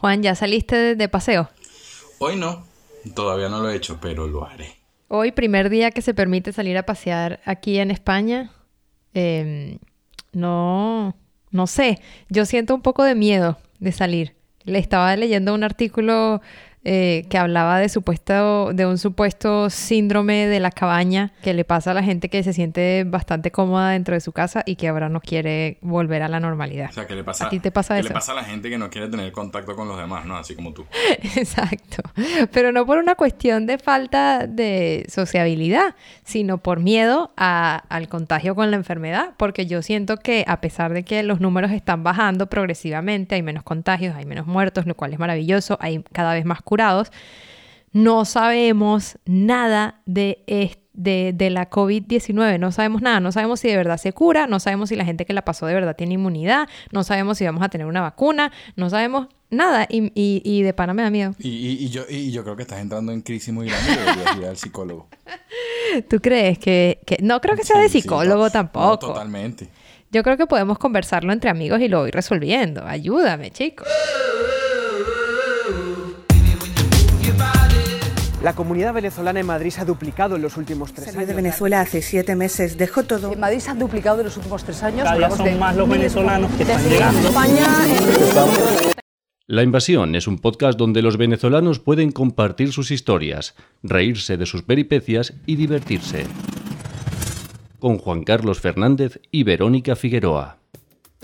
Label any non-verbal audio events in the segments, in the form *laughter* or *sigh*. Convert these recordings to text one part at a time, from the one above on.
Juan, ¿ya saliste de, de paseo? Hoy no, todavía no lo he hecho, pero lo haré. Hoy, primer día que se permite salir a pasear aquí en España. Em, no, no sé, yo siento un poco de miedo de salir. Le estaba leyendo un artículo eh, que hablaba de, supuesto, de un supuesto síndrome de la cabaña que le pasa a la gente que se siente bastante cómoda dentro de su casa y que ahora no quiere volver a la normalidad. O sea, que le pasa, ¿A ti te pasa que eso? le pasa a la gente que no quiere tener contacto con los demás, ¿no? Así como tú. *laughs* Exacto. Pero no por una cuestión de falta de sociabilidad, sino por miedo a- al contagio con la enfermedad. Porque yo siento que a pesar de que los números están bajando progresivamente, hay menos contagios, hay menos muertos, lo cual es maravilloso, hay cada vez más curados, no sabemos nada de De, de la COVID-19, no sabemos nada, no sabemos si de verdad se cura, no sabemos si la gente que la pasó de verdad tiene inmunidad, no sabemos si vamos a tener una vacuna, no sabemos nada y, y, y de pana me da miedo. Y, yo, y yo creo que estás entrando en crisis muy grande y deberías ir al psicólogo. *laughs* ¿Tú crees que, que- no creo que sea de Sí, psicólogo tampoco? no, totalmente. Yo creo que podemos conversarlo entre amigos y lo voy resolviendo. Ayúdame, chicos. La comunidad venezolana en Madrid se ha duplicado en los últimos tres años. de Venezuela hace siete meses, dejó todo. En Madrid se ha duplicado en los últimos tres años. Cada día son de más los venezolanos que están llegando. España La Invasión es un podcast donde los venezolanos pueden compartir sus historias, reírse de sus peripecias y divertirse. Con Juan Carlos Fernández y Verónica Figueroa.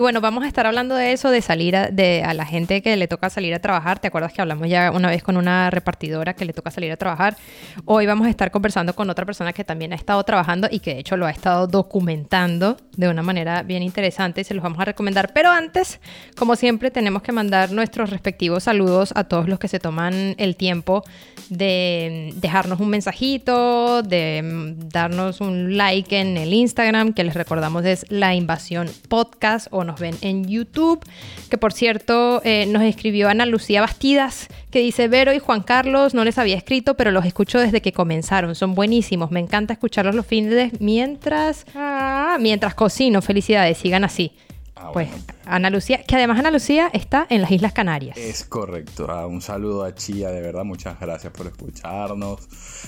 Bueno, vamos a estar hablando de eso, de salir a, de, a la gente que le toca salir a trabajar. ¿Te acuerdas que hablamos ya una vez con una repartidora que le toca salir a trabajar? Hoy vamos a estar conversando con otra persona que también ha estado trabajando y que de hecho lo ha estado documentando de una manera bien interesante y se los vamos a recomendar. Pero antes, como siempre, tenemos que mandar nuestros respectivos saludos a todos los que se toman el tiempo de dejarnos un mensajito, de darnos un like en el Instagram, que les recordamos es La Invasión Podcast, o nos ven en YouTube, que por cierto eh, nos escribió Ana Lucía Bastidas, que dice, Vero y Juan Carlos, no les había escrito, pero los escucho desde que comenzaron, son buenísimos, me encanta escucharlos los fines mientras, ah, mientras cocino, felicidades, sigan así. Ah, pues bueno. Ana Lucía, que además Ana Lucía está en las Islas Canarias. Es correcto. Ah, un saludo a Chía, de verdad, muchas gracias por escucharnos.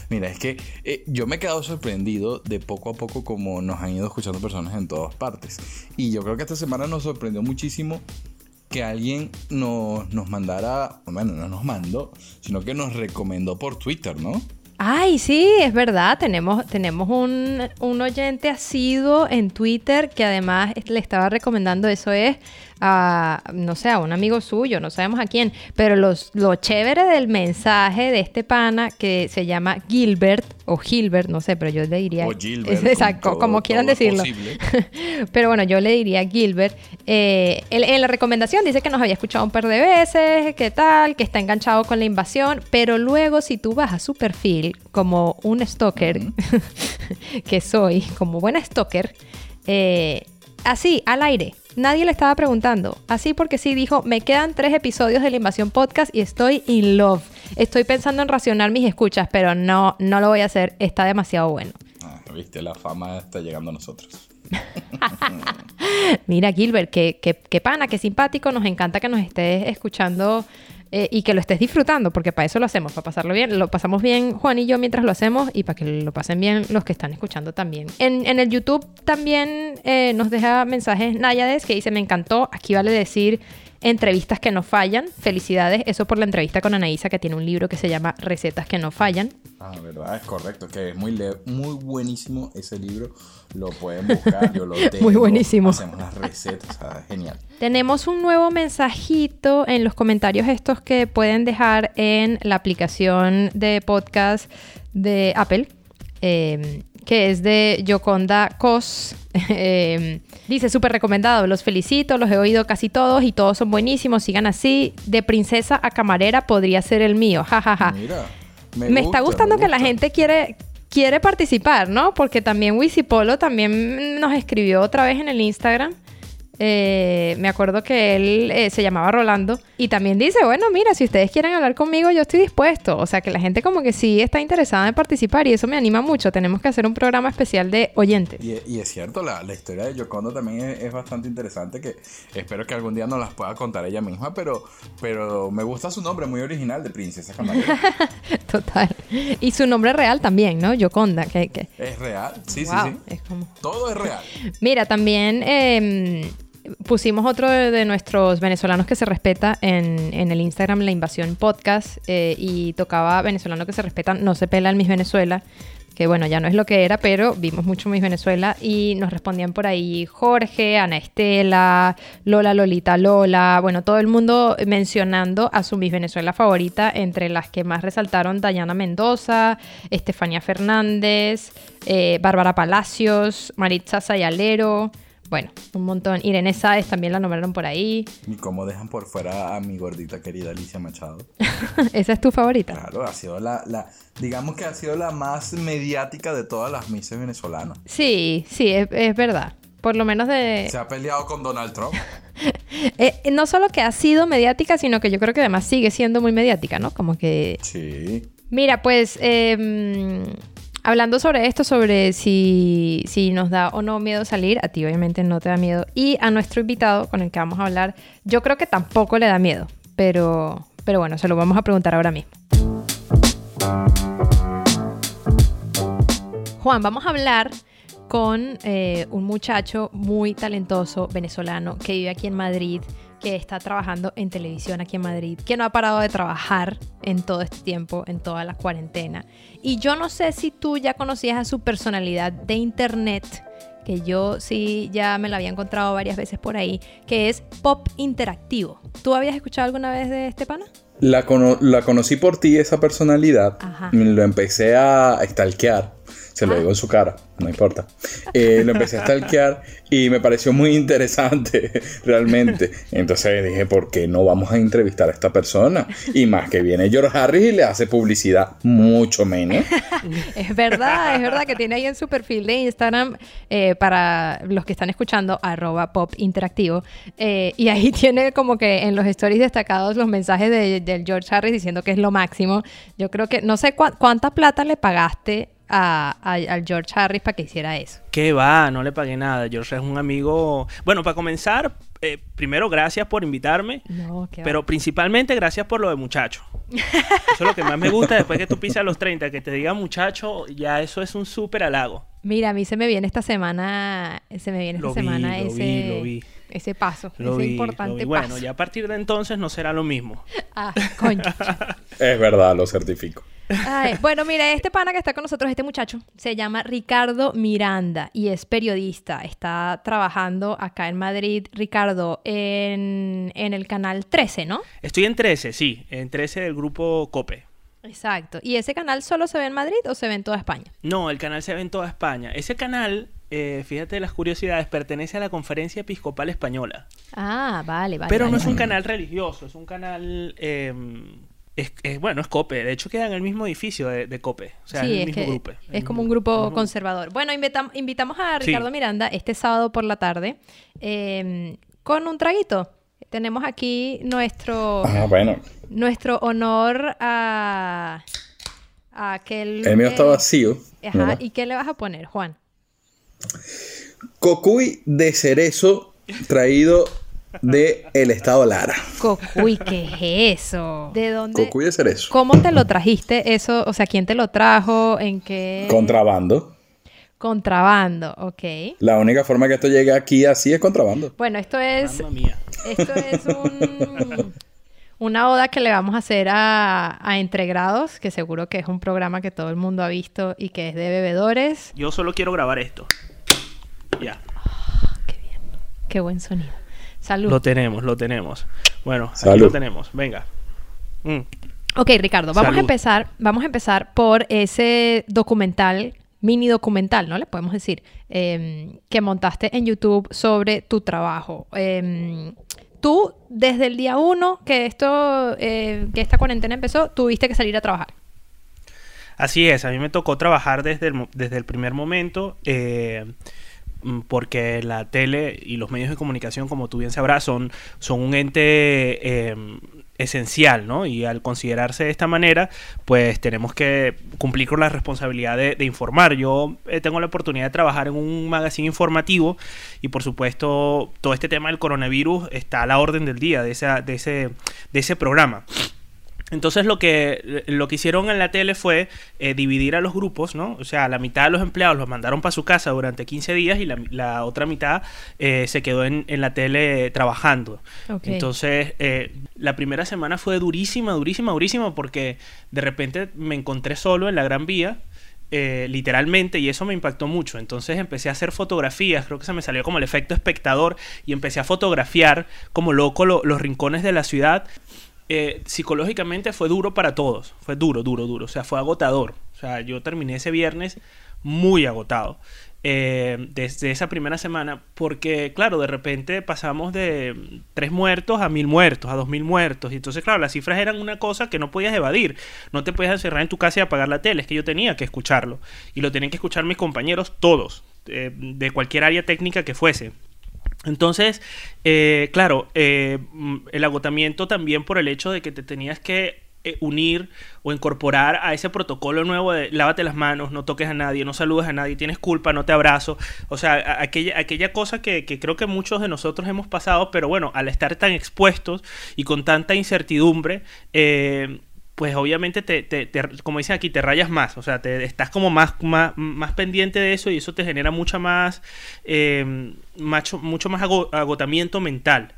Mira, es que eh, yo me he quedado sorprendido de poco a poco como nos han ido escuchando personas en todas partes. Y yo creo que esta semana nos sorprendió muchísimo que alguien nos, nos mandara, bueno, no nos mandó, sino que nos recomendó por Twitter, ¿no? Ay, sí, es verdad. Tenemos, tenemos un, un oyente asiduo en Twitter que además le estaba recomendando eso es a, no sé, a un amigo suyo, no sabemos a quién, pero los, lo chévere del mensaje de este pana que se llama Gilbert o Gilbert, no sé, pero yo le diría... O Gilbert, Es- *laughs* exacto, como todo- como quieran decirlo. *laughs* Pero bueno, yo le diría Gilbert, eh, él- en la recomendación dice que nos había escuchado un par de veces, que tal, que está enganchado con la invasión, pero luego si tú vas a su perfil como un stalker, *laughs* que soy, como buena stalker, eh, así, al aire, nadie le estaba preguntando, así porque sí dijo, me quedan tres episodios de la invasión podcast y estoy in love. Estoy pensando en racionar mis escuchas, pero no, no lo voy a hacer, está demasiado bueno. Ah, Viste, la fama está llegando a nosotros. *laughs* Mira, Gilbert, qué, qué, qué pana, qué simpático. Nos encanta que nos estés escuchando eh, y que lo estés disfrutando, porque para eso lo hacemos, para pasarlo bien. Lo pasamos bien Juan y yo mientras lo hacemos y para que lo pasen bien los que están escuchando también. En, en el YouTube también eh, nos deja mensajes Náyades que dice, me encantó. Aquí vale decir entrevistas que no fallan. Felicidades, eso por la entrevista con Anaísa, que tiene un libro que se llama Recetas que no fallan. Ah, verdad, es correcto, que es muy, muy buenísimo ese libro. Lo pueden buscar, yo lo *laughs* tengo. Muy buenísimo. Hacemos las recetas, o sea, genial. Tenemos un nuevo mensajito en los comentarios estos que pueden dejar en la aplicación de podcast de Apple, eh, que es de Yoconda Cos. *laughs* Eh, dice, súper recomendado, los felicito, los he oído casi todos y todos son buenísimos, sigan así. De princesa a camarera podría ser el mío, jajaja. Mira, Me, me, está gusta, gustando me que la gente quiere, quiere participar, ¿no? Porque también Wisipolo también nos escribió otra vez en el Instagram. Eh, me acuerdo que él eh, se llamaba Rolando Y también dice, bueno, mira, si ustedes quieren hablar conmigo, yo estoy dispuesto. O sea, que la gente como que sí está interesada en participar y eso me anima mucho. Tenemos que hacer un programa especial de oyentes. Y, y es cierto, la, la historia de Yocondo también es, es bastante interesante, que espero que algún día nos las pueda contar ella misma, pero, pero me gusta su nombre, muy original, de Princesa Camarera. *laughs* Total. Y su nombre real también, ¿no? Yoconda. Que, que... ¿Es real? Sí, Wow, sí, sí. es como- Todo es real. Mira, también eh, pusimos otro de, nuestros venezolanos que se respeta en, en el Instagram La Invasión Podcast eh, y tocaba venezolano que se respeta, no se pela el Miss Venezuela, que bueno, ya no es lo que era, pero vimos mucho Miss Venezuela y nos respondían por ahí Jorge, Ana Estela, Lola Lolita Lola, bueno, todo el mundo mencionando a su Miss Venezuela favorita, entre las que más resaltaron Dayana Mendoza, Estefanía Fernández, eh, Bárbara Palacios, Maritza Sayalero, bueno, un montón. Irene Sáez también la nombraron por ahí. Y cómo dejan por fuera a mi gordita querida Alicia Machado. *laughs* ¿Esa es tu favorita? Claro, ha sido la, la, digamos que ha sido la más mediática de todas las mises venezolanas. Sí, sí, es, es verdad. Por lo menos de... Se ha peleado con Donald Trump. *laughs* Eh, no solo que ha sido mediática, sino que yo creo que además sigue siendo muy mediática, ¿no? Como que... Sí. Mira, pues eh, hablando sobre esto, sobre si, si nos da o no miedo salir, a ti obviamente no te da miedo. Y a nuestro invitado con el que vamos a hablar, yo creo que tampoco le da miedo, pero, pero bueno, se lo vamos a preguntar ahora mismo. Juan, vamos a hablar con eh, un muchacho muy talentoso venezolano que vive aquí en Madrid, que está trabajando en televisión aquí en Madrid, que no ha parado de trabajar en todo este tiempo, en toda la cuarentena. Y yo no sé si tú ya conocías a su personalidad de internet, que yo sí ya me la había encontrado varias veces por ahí, que es pop interactivo. ¿Tú habías escuchado alguna vez de este pana? La, cono- la conocí por ti, esa personalidad. Ajá. Lo empecé a stalkear. Se lo Ah. digo en su cara, no importa. Eh, lo empecé a stalkear y me pareció muy interesante, *laughs* realmente. Entonces dije, ¿por qué no vamos a entrevistar a esta persona? Y más que viene George Harris y le hace publicidad, mucho menos. *laughs* Es verdad, es verdad que tiene ahí en su perfil de Instagram, eh, para los que están escuchando, arroba pop interactivo. eh, y ahí *laughs* tiene como que en los stories destacados los mensajes de, del George Harris diciendo que es lo máximo. Yo creo que, no sé cuá- cuánta plata le pagaste a, a- al George Harris para que hiciera eso. ¿Qué va? No le pagué nada. George es un amigo. Bueno, para comenzar, eh, primero gracias por invitarme. No, qué Pero principalmente gracias por lo de muchacho. Eso es lo que más me gusta después que tú pisas los 30, que te diga muchacho, ya eso es un súper halago. Mira, a mí se me viene esta semana, se me viene esta Lo vi, semana lo ese, vi, lo vi. ese paso, Lo ese vi, importante lo vi. Bueno, paso. ya a partir de entonces no será lo mismo. Ah, coño. Es verdad, lo certifico. Ay, bueno, mira, este pana que está con nosotros, este muchacho, se llama Ricardo Miranda y es periodista. Está trabajando acá en Madrid, Ricardo, en, en el canal 13, ¿no? Estoy en 13, sí, en 13 del grupo COPE. Exacto. ¿Y ese canal solo se ve en Madrid o se ve en toda España? No, el canal se ve en toda España. Ese canal, eh, fíjate las curiosidades, pertenece a la Conferencia Episcopal Española. Ah, vale, vale. Pero vale, no es un canal religioso, es un canal... eh, es, es- bueno, es COPE. De hecho, queda en el mismo edificio de, de COPE. O sea, sí, es el es, mismo que grupo. es como un grupo conservador. Bueno, invitam- invitamos a Sí. Ricardo Miranda este sábado por la tarde eh, con un traguito. Tenemos aquí nuestro, Ah, bueno. nuestro honor a, a aquel... El mío está eh, vacío. Ajá, ¿verdad? ¿y qué le vas a poner, Juan? Cocuy de cerezo traído de el estado Lara. Cocuy, ¿qué es eso? ¿De dónde? Cocuy de cerezo. ¿Cómo te lo trajiste eso? O sea, ¿quién te lo trajo? ¿En qué? Contrabando. Contrabando, ok. La única forma que esto llegue aquí así es contrabando. Bueno, esto es, Mamma mía. esto es un, una oda que le vamos a hacer a, a Entregrados, que seguro que es un programa que todo el mundo ha visto y que es de bebedores. Yo solo quiero grabar esto. Ya. Qué bien, qué buen sonido. Salud. Lo tenemos, lo tenemos. Bueno, aquí Salud. lo tenemos. Venga. Mm. Ok, Ricardo, vamos a empezar, vamos a empezar por ese documental, mini documental, ¿no? Le podemos decir, em, que montaste en YouTube sobre tu trabajo. Em, tú, desde el día uno que esto, eh, que esta cuarentena empezó, tuviste que salir a trabajar. Así es, a mí me tocó trabajar desde el, desde el primer momento. eh, porque la tele y los medios de comunicación, como tú bien sabrás, son, son un ente eh, esencial, ¿no? Y al considerarse de esta manera, pues tenemos que cumplir con la responsabilidad de, de informar. Yo eh, tengo la oportunidad de trabajar en un magazine informativo y por supuesto todo este tema del coronavirus está a la orden del día de, esa, de, ese, de ese programa. Entonces lo que, lo que hicieron en la tele fue eh, dividir a los grupos, ¿no? O sea, la mitad de los empleados los mandaron para su casa durante 15 días y la, la otra mitad eh, se quedó en, en, la tele trabajando. Entonces, eh, la primera semana fue durísima, durísima, durísima porque de repente me encontré solo en la Gran Vía. eh, literalmente y eso me impactó mucho entonces empecé a hacer fotografías creo que se me salió como el efecto espectador y empecé a fotografiar como loco lo- los rincones de la ciudad eh, psicológicamente fue duro para todos. Fue duro, duro, duro. O sea, fue agotador. O sea, yo terminé ese viernes muy agotado. eh, desde esa primera semana, porque claro, de repente pasamos de tres muertos a mil muertos, a dos mil muertos, y entonces claro, las cifras eran una cosa que no podías evadir, no te podías encerrar en tu casa y apagar la tele, es que yo tenía que escucharlo, y lo tenían que escuchar mis compañeros todos, eh, de cualquier área técnica que fuese. Entonces, eh, claro, eh, mm, el agotamiento también por el hecho de que te tenías que eh, unir o incorporar a ese protocolo nuevo de lávate las manos, no toques a nadie, no saludes a nadie, tienes culpa, no te abrazo. O sea, aquella, aquella cosa que, que creo que muchos de nosotros hemos pasado, pero bueno, al estar tan expuestos y con tanta incertidumbre, eh, pues obviamente te, te- te- como dicen aquí, te rayas más, o sea, te estás como más, más, más pendiente de eso y eso te genera mucha más, eh, macho- mucho más ago- agotamiento mental.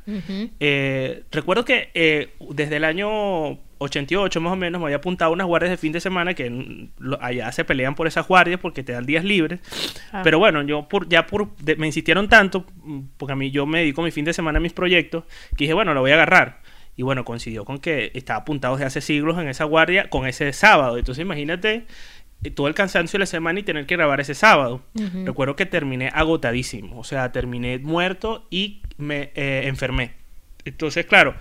Eh, recuerdo que eh, desde el año 88 más o menos me había apuntado unas guardias de fin de semana que mm, allá se pelean por esas guardias porque te dan días libres. Ah. Pero bueno, yo por, ya por, de- me insistieron tanto, porque a mí yo me dedico mi fin de semana a mis proyectos, que dije, bueno, lo voy a agarrar. Y bueno, coincidió con que estaba apuntado desde hace siglos en esa guardia con ese sábado. Entonces imagínate eh, todo el cansancio de la semana y tener que grabar ese sábado. Recuerdo que terminé agotadísimo. O sea, terminé muerto y me eh, enfermé. Entonces, claro,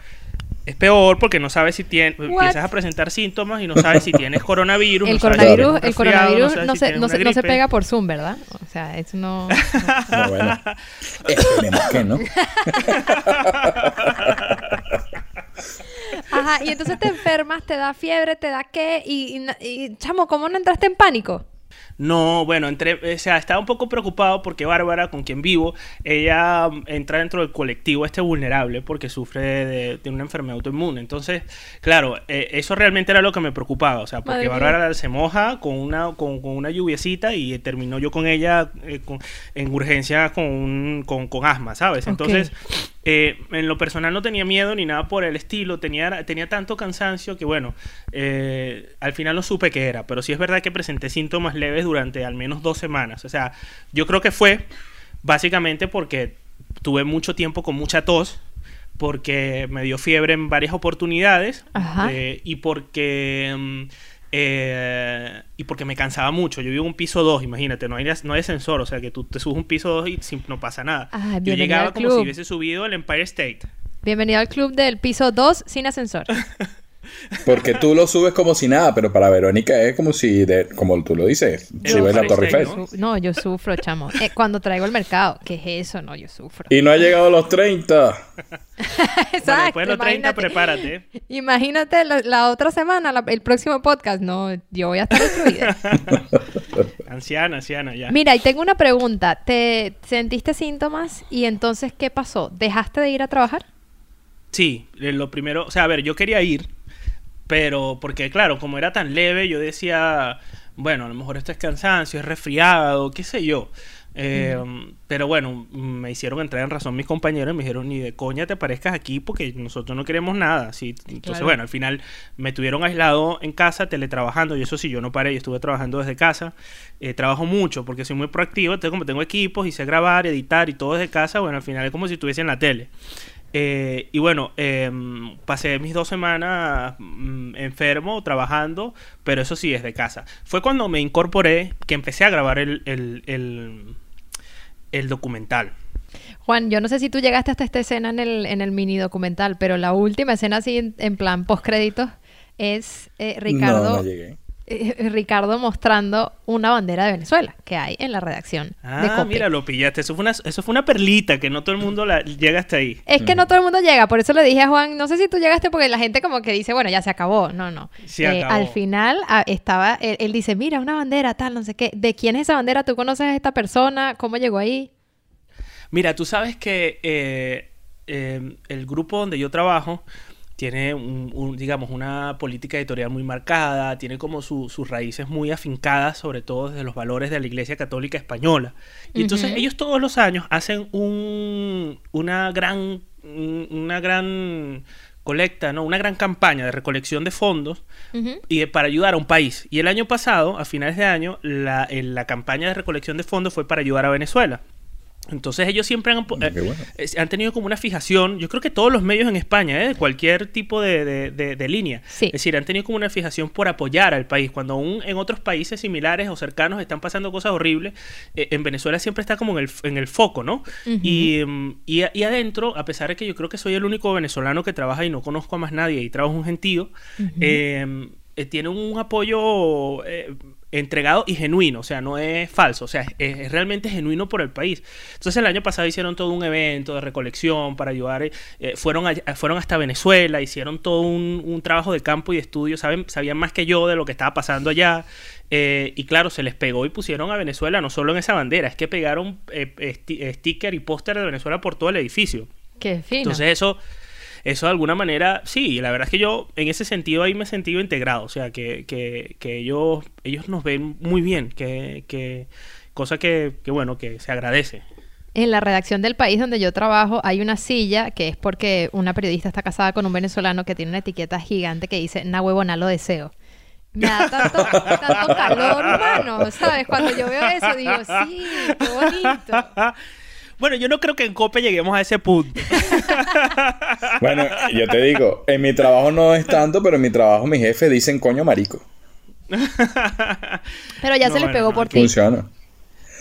es peor porque no sabes si tienes, empiezas a presentar síntomas y no sabes si tienes *laughs* coronavirus. El no si coronavirus, el resfriado, coronavirus no, si se, no, se, no se gripe. pega por Zoom, ¿verdad? O sea, eso no... *laughs* No, bueno. *laughs* Esperemos que no. *laughs* Ajá, y entonces te enfermas, te da fiebre, te da qué, y, y na- y, chamo, ¿cómo no entraste en pánico? No, bueno, entré, o sea, estaba un poco preocupado porque Bárbara, con quien vivo, ella mm, entra dentro del colectivo este vulnerable porque sufre de, de una enfermedad autoinmune. Entonces, claro, eh, eso realmente era lo que me preocupaba, o sea, porque Madre mía. Bárbara se moja con una, con, con una lluviecita y terminó yo con ella eh, con- en urgencia con, un- con, asma, ¿sabes? Entonces, eh, en lo personal no tenía miedo ni nada por el estilo, tenía, tenía tanto cansancio que bueno, eh, al final no supe qué era, pero sí es verdad que presenté síntomas leves durante al menos dos semanas. O sea, yo creo que fue básicamente porque tuve mucho tiempo con mucha tos, porque me dio fiebre en varias oportunidades eh, y porque... mm, eh, y porque me cansaba mucho. Yo vivo en un piso 2, imagínate, no hay, no hay ascensor, o sea que tú te subes un piso 2 y sin- no pasa nada. Ah, Yo llegaba al como si hubiese subido el Empire State. Bienvenido al club del piso 2 sin ascensor. *laughs* Porque tú lo subes como si nada, pero para Verónica es como si, de, como tú lo dices, El subes la Empire Torre State, Eiffel. ¿no? No, yo sufro, chamo. Eh, cuando traigo el mercado, ¿qué es eso? No, yo sufro. Y no ha llegado a los 30. *laughs* Exacto. Bueno, después de los 30, imagínate. prepárate. Imagínate la, la otra semana, la- el próximo podcast. No, yo voy a estar destruida. *laughs* Anciana, anciana, ya. Mira, y tengo una pregunta. ¿Te sentiste síntomas y entonces qué pasó? ¿Dejaste de ir a trabajar? Sí, eh, lo primero, o sea, a ver, yo quería ir, pero porque claro, como era tan leve, yo decía, bueno, a lo mejor esto es cansancio, es resfriado, qué sé yo. Eh, Pero bueno, me hicieron entrar en razón mis compañeros y me dijeron, ni de coña te parezcas aquí porque nosotros no queremos nada. ¿sí? Entonces, Claro. bueno, al final me tuvieron aislado en casa, teletrabajando, y eso sí, yo no paré, yo estuve trabajando desde casa. Eh, trabajo mucho porque soy muy proactivo, entonces como tengo equipos y sé grabar, editar y todo desde casa, bueno, al final es como si estuviese en la tele. Eh, y bueno, em, pasé mis dos semanas mm, enfermo, trabajando, pero eso sí, desde casa. Fue cuando me incorporé que empecé a grabar el, el, el, el documental. Juan, yo no sé si tú llegaste hasta esta escena en el, en el mini documental, pero la última escena así en, en plan post créditos es eh, Ricardo. No, no llegué. Eh, Ricardo mostrando una bandera de Venezuela que hay en la redacción de Ah, Cope. mira, lo pillaste. Eso fue, una, eso fue una perlita que no todo el mundo la, llega hasta ahí. Es que no todo el mundo llega, por eso le dije a Juan, no sé si tú llegaste porque la gente como que dice, bueno, ya se acabó. No, no. Se Eh, acabó. al final ah, estaba, él, él dice, mira, una bandera, tal, no sé qué. ¿De quién es esa bandera? ¿Tú conoces a esta persona? ¿Cómo llegó ahí? Mira, tú sabes que eh, eh, el grupo donde yo trabajo tiene, un, un, digamos, una política editorial muy marcada, tiene como su- sus raíces muy afincadas, sobre todo desde los valores de la Iglesia Católica Española. Y entonces ellos todos los años hacen un, una gran, un- una gran colecta, ¿no? Una gran campaña de recolección de fondos y de- para ayudar a un país. Y el año pasado, a finales de año, la, el- la campaña de recolección de fondos fue para ayudar a Venezuela. Entonces ellos siempre han, Mm, bueno. eh, han tenido como una fijación, yo creo que todos los medios en España, ¿eh? de cualquier tipo de, de- de- de línea, Sí. es decir, han tenido como una fijación por apoyar al país, cuando aún en otros países similares o cercanos están pasando cosas horribles, eh, en Venezuela siempre está como en el, en el foco, ¿no? Y, y, adentro, a pesar de que yo creo que soy el único venezolano que trabaja y no conozco a más nadie y trabajo un gentío, eh, eh, tiene un apoyo eh, entregado y genuino, o sea, no es falso, o sea, es, es realmente genuino por el país. Entonces el año pasado hicieron todo un evento de recolección para ayudar, eh, eh, fueron, a- fueron hasta Venezuela, hicieron todo un, un trabajo de campo y de estudio, saben, sabían más que yo de lo que estaba pasando allá. eh, y claro, se les pegó y pusieron a Venezuela no solo en esa bandera, es que pegaron eh, sti- sticker y póster de Venezuela por todo el edificio. Qué fino. Entonces eso, eso de alguna manera, sí, la verdad es que yo en ese sentido ahí me he sentido integrado, o sea, que, que, que ellos, ellos nos ven muy bien, que, que cosa que, que bueno, que se agradece. En la redacción del país donde yo trabajo hay una silla que es porque una periodista está casada con un venezolano que tiene una etiqueta gigante que dice, na huevona, lo deseo. Me da tanto, *laughs* tanto calor, mano, ¿sabes? Cuando yo veo eso digo, sí, qué bonito. *laughs* Bueno, yo no creo que en COPE lleguemos a ese punto. *laughs* Bueno, yo te digo, en mi trabajo no es tanto, pero en mi trabajo mi jefe dicen coño marico. *laughs* Pero ya No, se les bueno, pegó no, por ti. Funciona.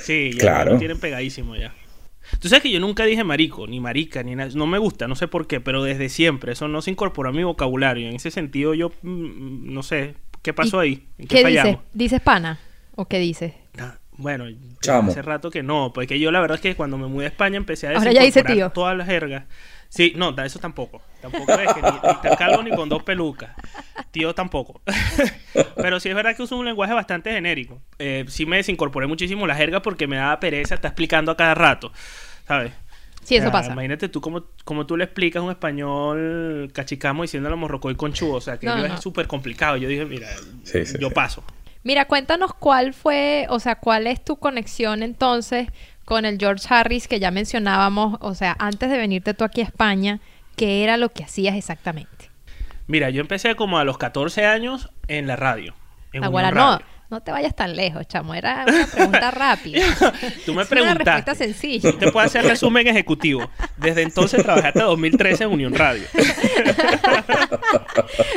Sí, ya Claro. lo tienen pegadísimo ya. Tú sabes que yo nunca dije marico, ni marica, ni nada. No me gusta, no sé por qué, pero desde siempre. Eso no se incorporó a mi vocabulario. En ese sentido, yo mm, no sé qué pasó ¿Y ahí. ¿En qué, ¿Qué dices? ¿Dices pana? ¿O qué dices? Ah, Bueno, Chamo. hace rato que no, porque yo la verdad es que cuando me mudé a España empecé a Ahora ya tío. todas las jergas. Sí, no, eso tampoco. Tampoco es que ni, ni tan calvo ni con dos pelucas. Tío tampoco. *laughs* Pero sí es verdad que uso un lenguaje bastante genérico. Eh, sí me desincorporé muchísimo la jerga porque me daba pereza estar explicando a cada rato. ¿Sabes? Sí, eso sea, pasa. Imagínate tú como, como tú le explicas un español cachicamo diciéndolo morrocoy conchudo. O sea, que No, yo no. es súper complicado. Yo dije, mira, Sí, sí, yo sí. paso. Mira, cuéntanos cuál fue, o sea, cuál es tu conexión entonces con el George Harris que ya mencionábamos, o sea, antes de venirte tú aquí a España, ¿qué era lo que hacías exactamente? Mira, yo empecé como a los 14 años en la radio. En Ahora no. No te vayas tan lejos, chamo, era una pregunta *laughs* rápida. Tú me Es una respuesta preguntaste. sencilla. Te puedo hacer resumen ejecutivo. Desde entonces trabajé hasta 2013 en Unión Radio. *laughs*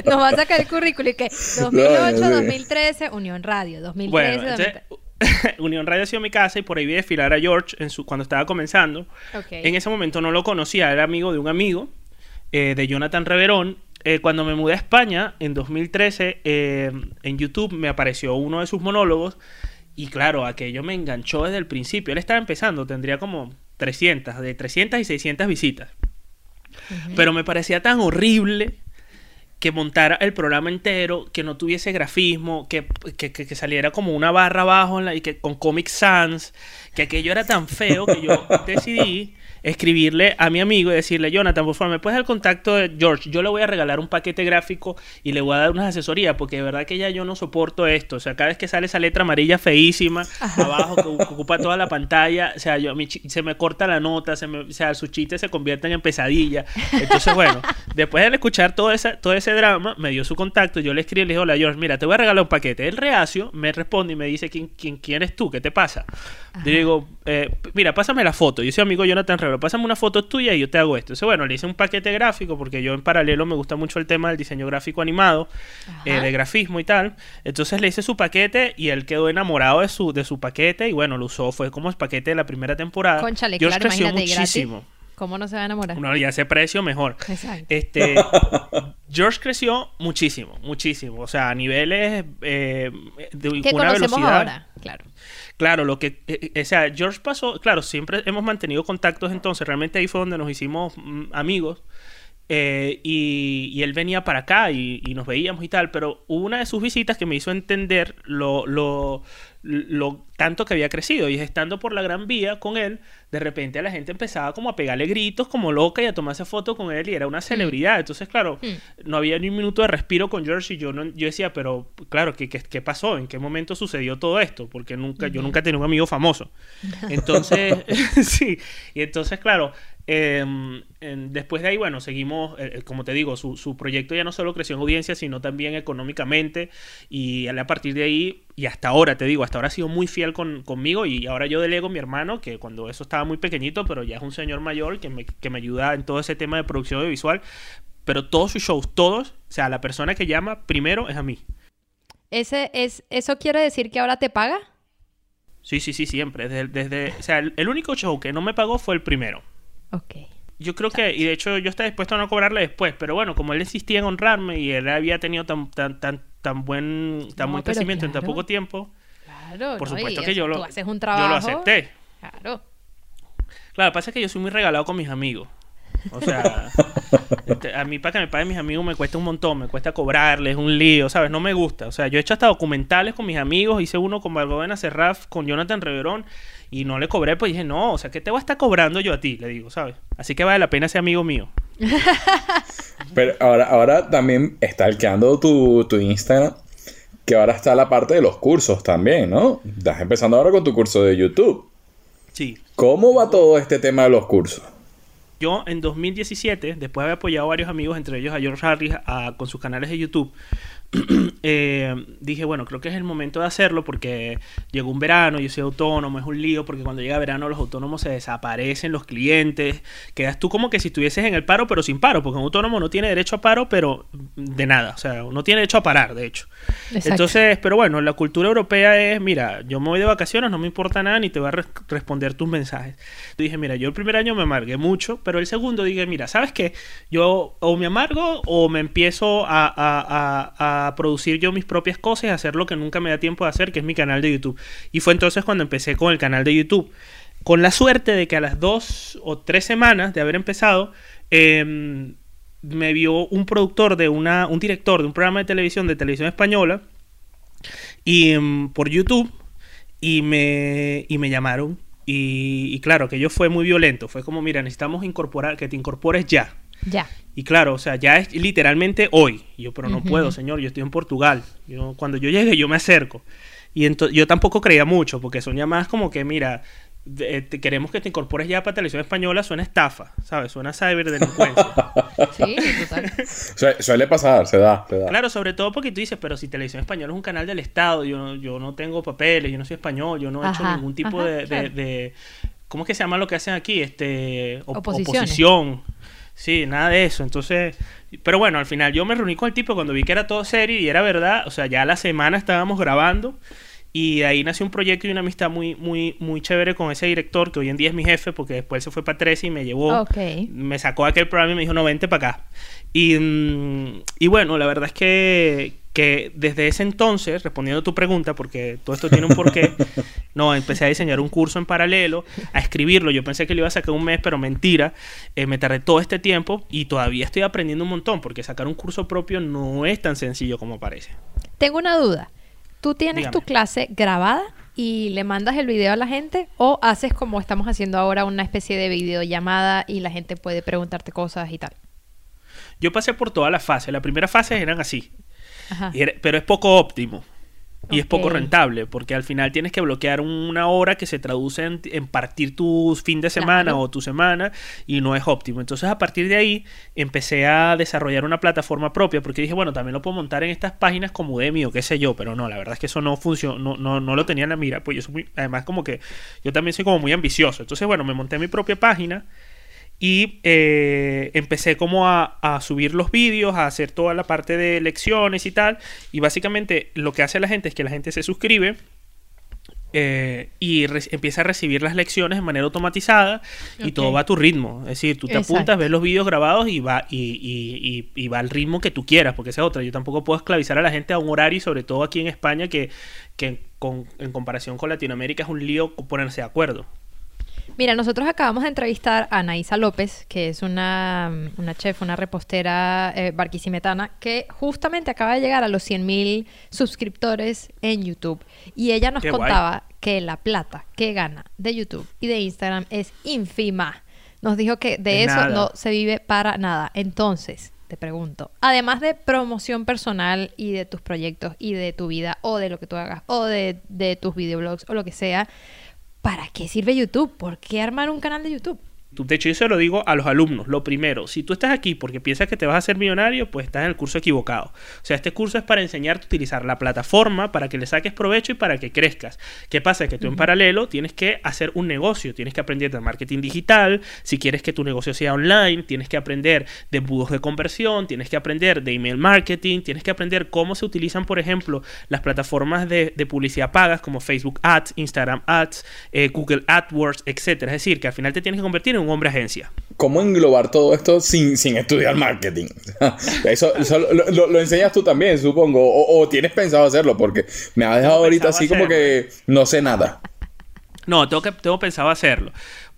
Nos va a sacar el currículo y que 2008, No, no sé. 2013, Unión Radio, 2013, Bueno, 2013. entonces, *laughs* Unión Radio ha sido mi casa y por ahí vi desfilar a George en su, cuando estaba comenzando. En ese momento no lo conocía, era amigo de un amigo, eh, de Jonathan Reverón. Eh, cuando me mudé a España en 2013, eh, en YouTube me apareció uno de sus monólogos y claro, aquello me enganchó desde el principio. Él estaba empezando, tendría como 300, de 300 y 600 visitas. Pero me parecía tan horrible que montara el programa entero, que no tuviese grafismo, que, que, que- que saliera como una barra abajo en la- y que con Comic Sans, que aquello era tan feo que yo *laughs* decidí escribirle a mi amigo y decirle, Jonathan, por favor, ¿me puedes dar el contacto de George? Yo le voy a regalar un paquete gráfico y le voy a dar unas asesorías, porque de verdad que ya yo no soporto esto. O sea, cada vez que sale esa letra amarilla feísima, abajo, que, ocupa toda la pantalla, o sea, yo, mi se me corta la nota, se me, o sea, sus chistes se convierten en pesadilla. Entonces, bueno, después de escuchar todo, esa, todo ese drama, me dio su contacto, yo le escribí y le dije, hola George, mira, te voy a regalar un paquete. El reacio me responde y me dice, ¿quién, quién, quién eres tú? ¿Qué te pasa? Yo digo, eh, mira, pásame la foto. Yo soy amigo Jonathan Pásame una foto tuya y yo te hago esto. Entonces, bueno, le hice un paquete gráfico porque yo en paralelo me gusta mucho el tema del diseño gráfico animado, eh, de grafismo y tal. Entonces le hice su paquete y él quedó enamorado de su, de su paquete y bueno, lo usó, fue como el paquete de la primera temporada. Cónchale, George claro, creció gratis. ¿Cómo no se va a enamorar? Uno y ese precio mejor. Exacto. Este, *laughs* George creció muchísimo, muchísimo. O sea, a niveles eh, de ¿Qué una conocemos velocidad. ahora? Claro. Claro, lo que, eh, eh, o sea, George pasó, claro, siempre hemos mantenido contactos entonces, realmente ahí fue donde nos hicimos mm, amigos. Eh, y, y él venía para acá y, y nos veíamos y tal, pero hubo una de sus visitas que me hizo entender lo, lo, lo tanto que había crecido. Y es estando por la Gran Vía con él, de repente la gente empezaba como a pegarle gritos como loca y a tomarse fotos con él y era una celebridad. Entonces, claro, no había ni un minuto de respiro con George y yo, no, yo decía, pero claro, ¿qué, qué, qué pasó? ¿En qué momento sucedió todo esto? Porque nunca, yo nunca tenía un amigo famoso. Entonces, *laughs* sí, y entonces, claro, eh, en- después de ahí, bueno, seguimos, eh, como te digo, su, su proyecto ya no solo creció en audiencia, sino también económicamente. Y a partir de ahí, y hasta ahora, te digo, hasta ahora ha sido muy fiel con- conmigo. Y ahora yo delego a mi hermano, que cuando eso estaba muy pequeñito, pero ya es un señor mayor que me, que me ayuda en todo ese tema de producción audiovisual. Pero todos sus shows, todos, o sea, la persona que llama primero es a mí. Ese es, ¿Eso quiere decir que ahora te paga? Sí, sí, sí, siempre. Desde, desde, o sea, el, el único show que no me pagó fue el primero. Ok. Yo creo que, y de hecho yo estaba dispuesto a no cobrarle después, pero bueno, como él insistía en honrarme y él había tenido tan, tan, tan, tan buen, tan No, buen crecimiento en tan poco tiempo, Claro. por ¿no? supuesto que eso, yo lo, Tú haces un yo lo acepté. Claro. Claro, lo que pasa es que yo soy muy regalado con mis amigos. O sea, *laughs* este, a mí para que me paguen mis amigos me cuesta un montón, me cuesta cobrarles, un lío, ¿sabes? No me gusta. O sea, yo he hecho hasta documentales con mis amigos, hice uno con Valgovena Serraf, con Jonathan Reverón, y no le cobré, pues dije, no, o sea, ¿qué te voy a estar cobrando yo a ti? Le digo, ¿sabes? Así que vale la pena ser amigo mío. *laughs* Pero ahora, ahora también está quedando tu, tu Instagram, que ahora está la parte de los cursos también, ¿no? Estás empezando ahora con tu curso de YouTube. Sí. ¿Cómo va todo este tema de los cursos? Yo en 2017, después de haber apoyado a varios amigos, entre ellos a George Harris, a- con sus canales de YouTube, *clears throat* eh, dije, bueno, creo que es el momento de hacerlo porque llegó un verano, yo soy autónomo, es un lío, porque cuando llega verano los autónomos se desaparecen, los clientes, quedas tú como que si estuvieses en el paro, pero sin paro, porque un autónomo no tiene derecho a paro, pero de nada, o sea, no tiene derecho a parar, de hecho. Exacto. Entonces, pero bueno, la cultura europea es, mira, yo me voy de vacaciones, no me importa nada, ni te voy a res- responder tus mensajes. Yo dije, mira, yo el primer año me amargué mucho, pero el segundo dije, mira, ¿sabes qué? Yo o me amargo o me empiezo a, a- a- a producir yo mis propias cosas y hacer lo que nunca me da tiempo de hacer, que es mi canal de YouTube. Y fue entonces cuando empecé con el canal de YouTube. Con la suerte de que a las dos o tres semanas de haber empezado, em, me vio un productor de una, un director de un programa de televisión de televisión española y mm, por YouTube y me, y me llamaron y, y claro, que yo fue muy violento, fue como, mira, necesitamos incorporar, que te incorpores ya. Ya. Y claro, o sea, ya es literalmente hoy. Y yo, pero no puedo, señor, yo estoy en Portugal. Yo, cuando yo llegue, yo me acerco. Y yo tampoco creía mucho, porque son llamadas como que, mira, de- te queremos que te incorpores ya para televisión española, suena estafa, ¿sabes? Suena ciberdelincuencia. *laughs* Sí, total. *laughs* Su- suele pasar, se da, se da. Claro, sobre todo porque tú dices, pero si Televisión Española es un canal del Estado, yo, no- yo no tengo papeles, yo no soy español, yo no he hecho ningún tipo ajá, de, de- claro. de- ¿Cómo es que se llama lo que hacen aquí? Este, op- Oposiciones. oposición. Sí, nada de eso. Entonces, pero bueno, al final yo me reuní con el tipo cuando vi que era todo serio y era verdad. O sea, ya la semana estábamos grabando y de ahí nació un proyecto y una amistad muy, muy, muy chévere con ese director que hoy en día es mi jefe porque después se fue para 13 y me llevó Ok. me sacó aquel programa y me dijo, no, vente para acá. Y, mm, y bueno, la verdad es que, que desde ese entonces, respondiendo a tu pregunta, porque todo esto tiene un porqué, *laughs* no, empecé a diseñar un curso en paralelo, a escribirlo. Yo pensé que lo iba a sacar un mes, pero mentira. Eh, me tardé todo este tiempo y todavía estoy aprendiendo un montón, porque sacar un curso propio no es tan sencillo como parece. Tengo una duda. ¿Tú tienes Dígame. tu clase grabada y le mandas el video a la gente o haces como estamos haciendo ahora una especie de videollamada y la gente puede preguntarte cosas y tal? Yo pasé por todas las fases. Las primeras fases eran así. Ajá. Y era- pero es poco óptimo. Y es poco rentable, porque al final tienes que bloquear una hora que se traduce en, en partir tu fin de semana Claro. o tu semana y no es óptimo. Entonces a partir de ahí empecé a desarrollar una plataforma propia porque dije, bueno, también lo puedo montar en estas páginas como Udemy o qué sé yo, pero no, la verdad es que eso no funcionó, no, no, no lo tenía en la mira, pues yo soy muy, además como que yo también soy como muy ambicioso. Entonces, bueno, me monté mi propia página y eh, empecé como a, a subir los vídeos, a hacer toda la parte de lecciones y tal. Y básicamente lo que hace la gente es que la gente se suscribe eh, y empieza a recibir las lecciones de manera automatizada y todo va a tu ritmo. Es decir, tú te Exacto. apuntas, ves los vídeos grabados y va, y, y- y- y va al ritmo que tú quieras, porque esa es otra. Yo tampoco puedo esclavizar a la gente a un horario, y sobre todo aquí en España, que, que con- en comparación con Latinoamérica es un lío ponerse de acuerdo. Mira, nosotros acabamos de entrevistar a Anaísa López, que es una, una chef, una repostera eh, barquisimetana, que justamente acaba de llegar a los 100.000 suscriptores en YouTube. Y ella nos Qué guay. contaba que la plata que gana de YouTube y de Instagram es ínfima. Nos dijo que de Es eso nada. no se vive para nada. Entonces, te pregunto, además de promoción personal y de tus proyectos y de tu vida o de lo que tú hagas o de, de tus videoblogs o lo que sea, ¿para qué sirve YouTube? ¿Por qué armar un canal de YouTube? De hecho, yo se lo digo a los alumnos. Lo primero, si tú estás aquí porque piensas que te vas a hacer millonario, pues estás en el curso equivocado. O sea, este curso es para enseñarte a utilizar la plataforma para que le saques provecho y para que crezcas. ¿Qué pasa? Que tú en paralelo tienes que hacer un negocio, tienes que aprender de marketing digital, si quieres que tu negocio sea online, tienes que aprender de embudos de conversión, tienes que aprender de email marketing, tienes que aprender cómo se utilizan, por ejemplo, las plataformas de, de publicidad pagas como Facebook Ads, Instagram Ads, eh, Google AdWords, etcétera. Es decir, que al final te tienes que convertir en un hombre agencia. ¿Cómo englobar todo esto sin, sin estudiar marketing? *laughs* Eso, eso lo, lo- lo enseñas tú también, supongo. O, o tienes pensado hacerlo, porque me has dejado ahorita así como que no sé nada. No, tengo, que, tengo pensado hacerlo.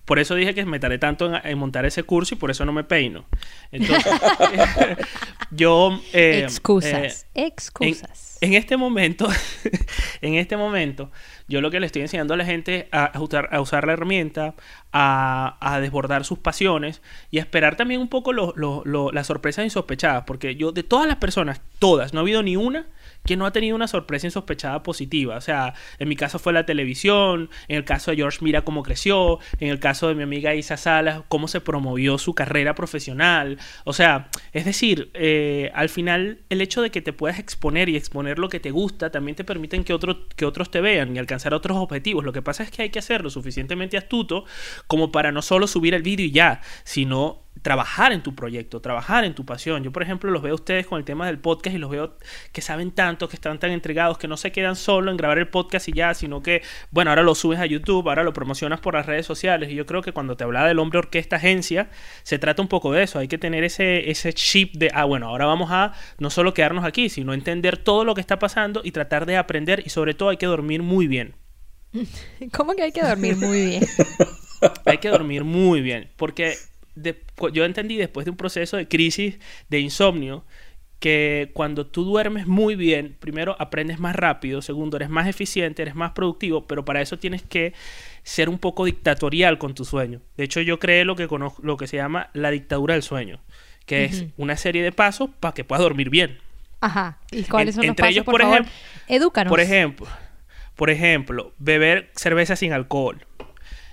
Por eso dije que me tardé tanto en, en montar ese curso y por eso no me peino. Entonces, *laughs* *laughs* yo... eh, excusas, eh, en, excusas. en este momento, *laughs* en este momento, yo lo que le estoy enseñando a la gente a, a usar, a usar la herramienta, a, a desbordar sus pasiones y a esperar también un poco lo- lo- lo- las sorpresas insospechadas. Porque yo, de todas las personas, todas, no ha habido ni una que no ha tenido una sorpresa insospechada positiva. O sea, en mi caso fue la televisión, en el caso de George Mira cómo creció, en el caso de mi amiga Isa Salas, cómo se promovió su carrera profesional. O sea, es decir, eh, al final el hecho de que te puedas exponer y exponer lo que te gusta también te permiten que, que otros te vean y alcanzar otros objetivos. Lo que pasa es que hay que hacerlo suficientemente astuto como para no solo subir el vídeo y ya, sino trabajar en tu proyecto, trabajar en tu pasión. Yo, por ejemplo, los veo a ustedes con el tema del podcast y los veo que saben tanto, que están tan entregados, que no se quedan solo en grabar el podcast y ya, sino que, bueno, ahora lo subes a YouTube, ahora lo promocionas por las redes sociales. Y yo creo que cuando te hablaba del hombre orquesta agencia, se trata un poco de eso. Hay que tener ese, ese chip de, ah, bueno, ahora vamos a no solo quedarnos aquí, sino entender todo lo que está pasando y tratar de aprender y sobre todo hay que dormir muy bien. *laughs* ¿Cómo que hay que dormir muy bien? *laughs* Hay que dormir muy bien, porque de- yo entendí después de un proceso de crisis de insomnio que cuando tú duermes muy bien, primero aprendes más rápido, segundo eres más eficiente, eres más productivo, pero para eso tienes que ser un poco dictatorial con tu sueño. De hecho, yo creé lo que conozco, lo que se llama la dictadura del sueño, que es una serie de pasos para que puedas dormir bien. Ajá. ¿Y cuáles En- son los entre pasos, ellos, por, por ejemplo- Edúcanos. Por ejemplo, por ejemplo, beber cerveza sin alcohol.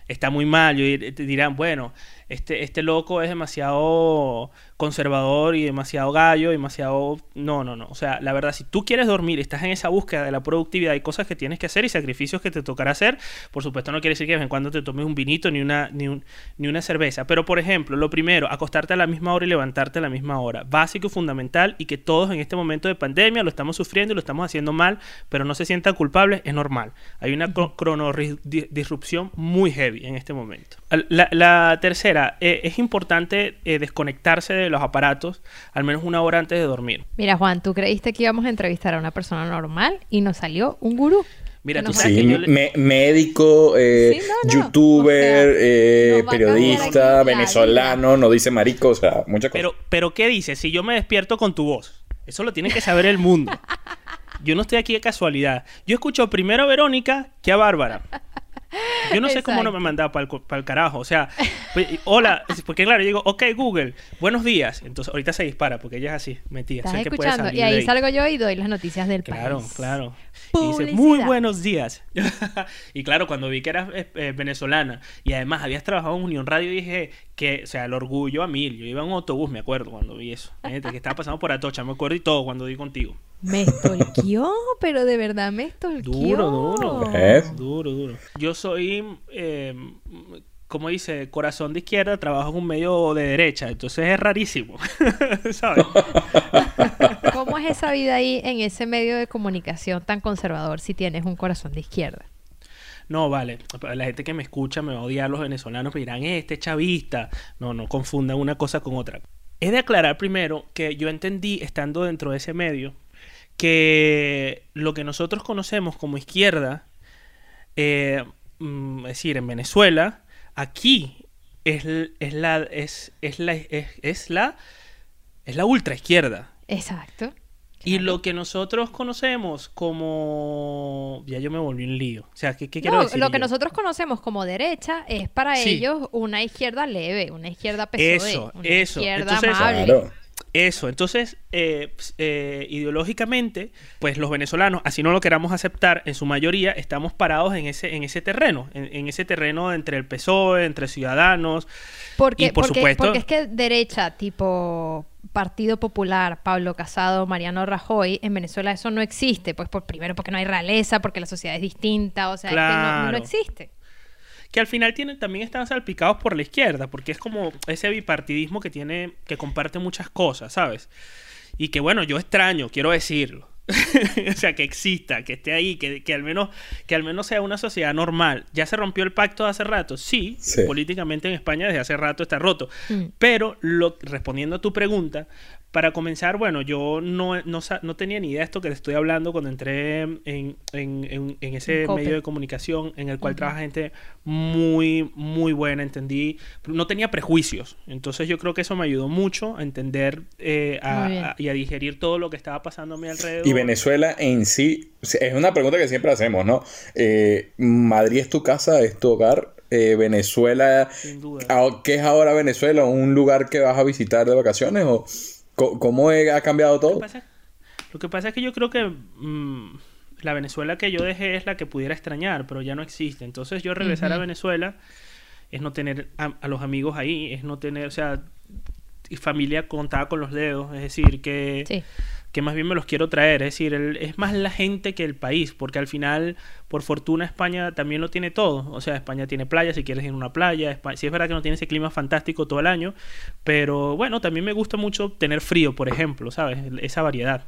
Está muy mal. Y te dirán, bueno, este, este loco es demasiado conservador y demasiado gallo, demasiado... No, no, no. O sea, la verdad, si tú quieres dormir, estás en esa búsqueda de la productividad, hay cosas que tienes que hacer y sacrificios que te tocará hacer. Por supuesto, no quiere decir que de vez en cuando te tomes un vinito ni una, ni, un- ni una cerveza. Pero, por ejemplo, lo primero, acostarte a la misma hora y levantarte a la misma hora. Básico y fundamental y que todos en este momento de pandemia lo estamos sufriendo y lo estamos haciendo mal, pero no se sientan culpables, es normal. Hay una crono disrupción muy heavy en este momento. La, la tercera, eh, es importante eh, desconectarse de los aparatos al menos una hora antes de dormir. Mira, Juan, tú creíste que íbamos a entrevistar a una persona normal y nos salió un gurú. Mira, tú Sí, que yo le- me- médico, eh, Sí, no, no. youtuber, O sea, eh, periodista, venezolano, no dice marico, o sea, muchas cosas. Pero, pero ¿qué dices? Si yo me despierto con tu voz. Eso lo tiene que saber el mundo. *laughs* Yo no estoy aquí de casualidad. Yo escucho primero a Verónica que a Bárbara. Yo no sé cómo no me mandaba para el carajo. O sea, pues, hola, *laughs* porque claro, yo digo, ok, Google, buenos días. Entonces ahorita se dispara porque ella es así, metida. Estás que puede Y ahí salgo yo y doy las noticias del Claro, país. claro. Y dice, muy buenos días. *laughs* y claro, cuando vi que eras eh, eh, venezolana y además habías trabajado en Unión Radio, dije que, o sea, el orgullo a mil. Yo iba en un autobús, me acuerdo cuando vi eso. Gente, que estaba pasando por Atocha, me acuerdo y todo cuando di contigo. Me estolqueó, pero de verdad me estolqueó. Duro, duro. ¿Ves? Duro, duro. Yo soy, eh, como dice, corazón de izquierda, trabajo en un medio de derecha, entonces es rarísimo. *laughs* ¿Sabes? ¿Cómo es esa vida ahí en ese medio de comunicación tan conservador si tienes un corazón de izquierda? No, vale. La gente que me escucha me va a odiar los venezolanos, me dirán, "Eh, este chavista. No, no confundan una cosa con otra. He de aclarar primero que yo entendí, estando dentro de ese medio, que lo que nosotros conocemos como izquierda, eh, mm, es decir, en Venezuela, aquí es, es la es, es la es, es la es la ultra izquierda. Exacto. Y lo que nosotros conocemos como ya yo me volví un lío. O sea, ¿qué, qué quiero No, decir? lo que yo? nosotros conocemos como derecha es para Sí. ellos una izquierda leve, una izquierda PSOE, Eso, una eso. izquierda Entonces- amable. Claro. Eso, entonces, eh, ps- eh, ideológicamente, pues los venezolanos, así no lo queramos aceptar, en su mayoría estamos parados en ese, en ese terreno, en, en ese terreno entre el PSOE, entre Ciudadanos. Porque, y por porque, supuesto, porque es que derecha, tipo Partido Popular, Pablo Casado, Mariano Rajoy, en Venezuela eso no existe. Pues por primero porque no hay realeza, porque la sociedad es distinta, o sea, es que no- no, Claro. existe. Que al final tienen, también están salpicados por la izquierda, porque es como ese bipartidismo que tiene, que comparte muchas cosas, ¿sabes? Y que bueno, yo extraño, quiero decirlo. *laughs* o sea, que exista, que esté ahí, que, que al menos, que al menos sea una sociedad normal. ¿Ya se rompió el pacto hace rato? Sí, Sí. políticamente en España desde hace rato está roto. Mm. Pero lo, respondiendo a tu pregunta, para comenzar, bueno, yo no, no, sa- no tenía ni idea de esto que te estoy hablando cuando entré en, en- en- en ese medio de comunicación en el cual trabaja gente muy, muy buena, entendí, no tenía prejuicios. Entonces yo creo que eso me ayudó mucho a entender eh, a- a- y a digerir todo lo que estaba pasando a mi alrededor. Y Venezuela en sí, es una pregunta que siempre hacemos, ¿no? Eh, Madrid es tu casa, es tu hogar. Eh, Venezuela, Sin duda. ah, ¿qué es ahora Venezuela? ¿Un lugar que vas a visitar de vacaciones? ¿O cómo he- ha cambiado Lo todo? que pasa, lo que pasa es que yo creo que mm, la Venezuela que yo dejé es la que pudiera extrañar, pero ya no existe. Entonces yo regresar a. Venezuela es no tener a, a los amigos ahí, es no tener, o sea, y familia contada con los dedos, es decir, que, Sí. Que más bien me los quiero traer, es decir, el- es más la gente que el país, porque al final, por fortuna, España también lo tiene todo, o sea, España tiene playa, si quieres ir a una playa, España, sí es verdad que no tiene ese clima fantástico todo el año, pero bueno, también me gusta mucho tener frío, por ejemplo, ¿sabes? Esa variedad.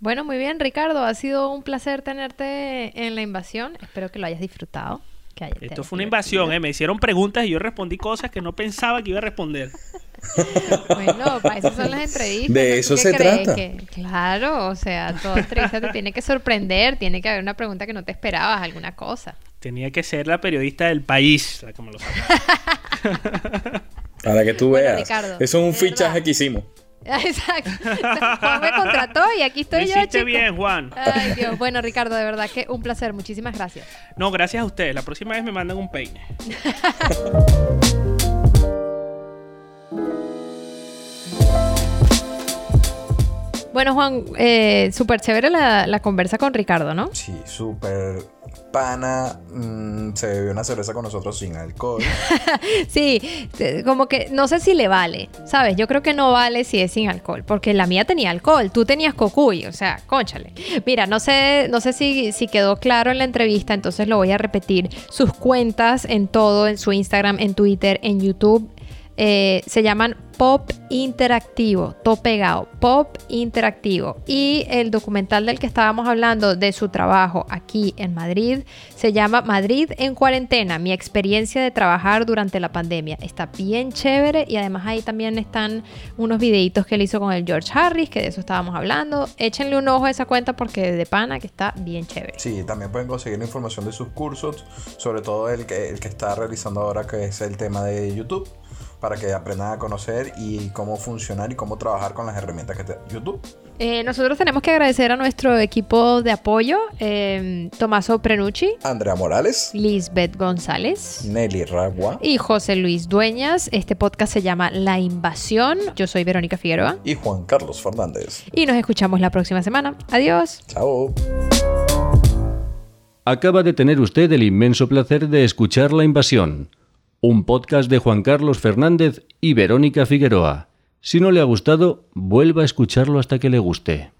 Bueno, muy bien, Ricardo. Ha sido un placer tenerte en la invasión. Espero que lo hayas disfrutado. que Esto fue una invasión, ¿eh? Me hicieron preguntas y yo respondí cosas que no pensaba que iba a responder. *laughs* *laughs* Bueno, para eso son las entrevistas. De ¿no? ¿Tú eso se trata. Que- claro, o sea, toda entrevista te tiene que sorprender, tiene que haber una pregunta que no te esperabas, alguna cosa. Tenía que ser la periodista del país me lo. *laughs* Para que tú Bueno, veas. Ricardo, Eso es un fichaje verdad. que hicimos. *laughs* Exacto. Juan me contrató y aquí estoy yo, hiciste chico. bien, Juan. Ay, Dios. Bueno, Ricardo, de verdad que un placer. Muchísimas gracias. No, gracias a ustedes. La próxima vez me mandan un peine. Bueno, Juan, eh, súper chévere la, la conversa con Ricardo, ¿no? Sí, súper pana. mm, se bebió una cerveza con nosotros sin alcohol. *laughs* Sí, como que no sé si le vale, ¿sabes? Yo creo que no vale si es sin alcohol, porque la mía tenía alcohol, tú tenías cocuy, o sea, conchale. Mira, no sé, no sé si, si quedó claro en la entrevista, entonces lo voy a repetir. Sus cuentas en todo, en su Instagram, en Twitter, en YouTube, eh, se llaman Pop Interactivo, todo pegado, Pop Interactivo. Y el documental del que estábamos hablando de su trabajo aquí en Madrid se llama Madrid en cuarentena, mi experiencia de trabajar durante la pandemia. Está bien chévere y además ahí también están unos videitos que él hizo con el George Harris, que de eso estábamos hablando. Échenle un ojo a esa cuenta porque de pana que está bien chévere. Sí, también pueden conseguir la información de sus cursos, sobre todo el que, el que está realizando ahora, que es el tema de YouTube, para que aprendan a conocer y cómo funcionar y cómo trabajar con las herramientas que te da YouTube. Eh, nosotros tenemos que agradecer a nuestro equipo de apoyo, eh, Tomaso Prenucci, Andrea Morales, Lisbeth González. Nelly Ragua y José Luis Dueñas. Este podcast se llama La Invasión. Yo soy Verónica Figueroa y Juan Carlos Fernández. y nos escuchamos la próxima semana. Adiós. Chao. Acaba de tener usted el inmenso placer de escuchar La Invasión, un podcast de Juan Carlos Fernández y Verónica Figueroa. Si no le ha gustado, vuelva a escucharlo hasta que le guste.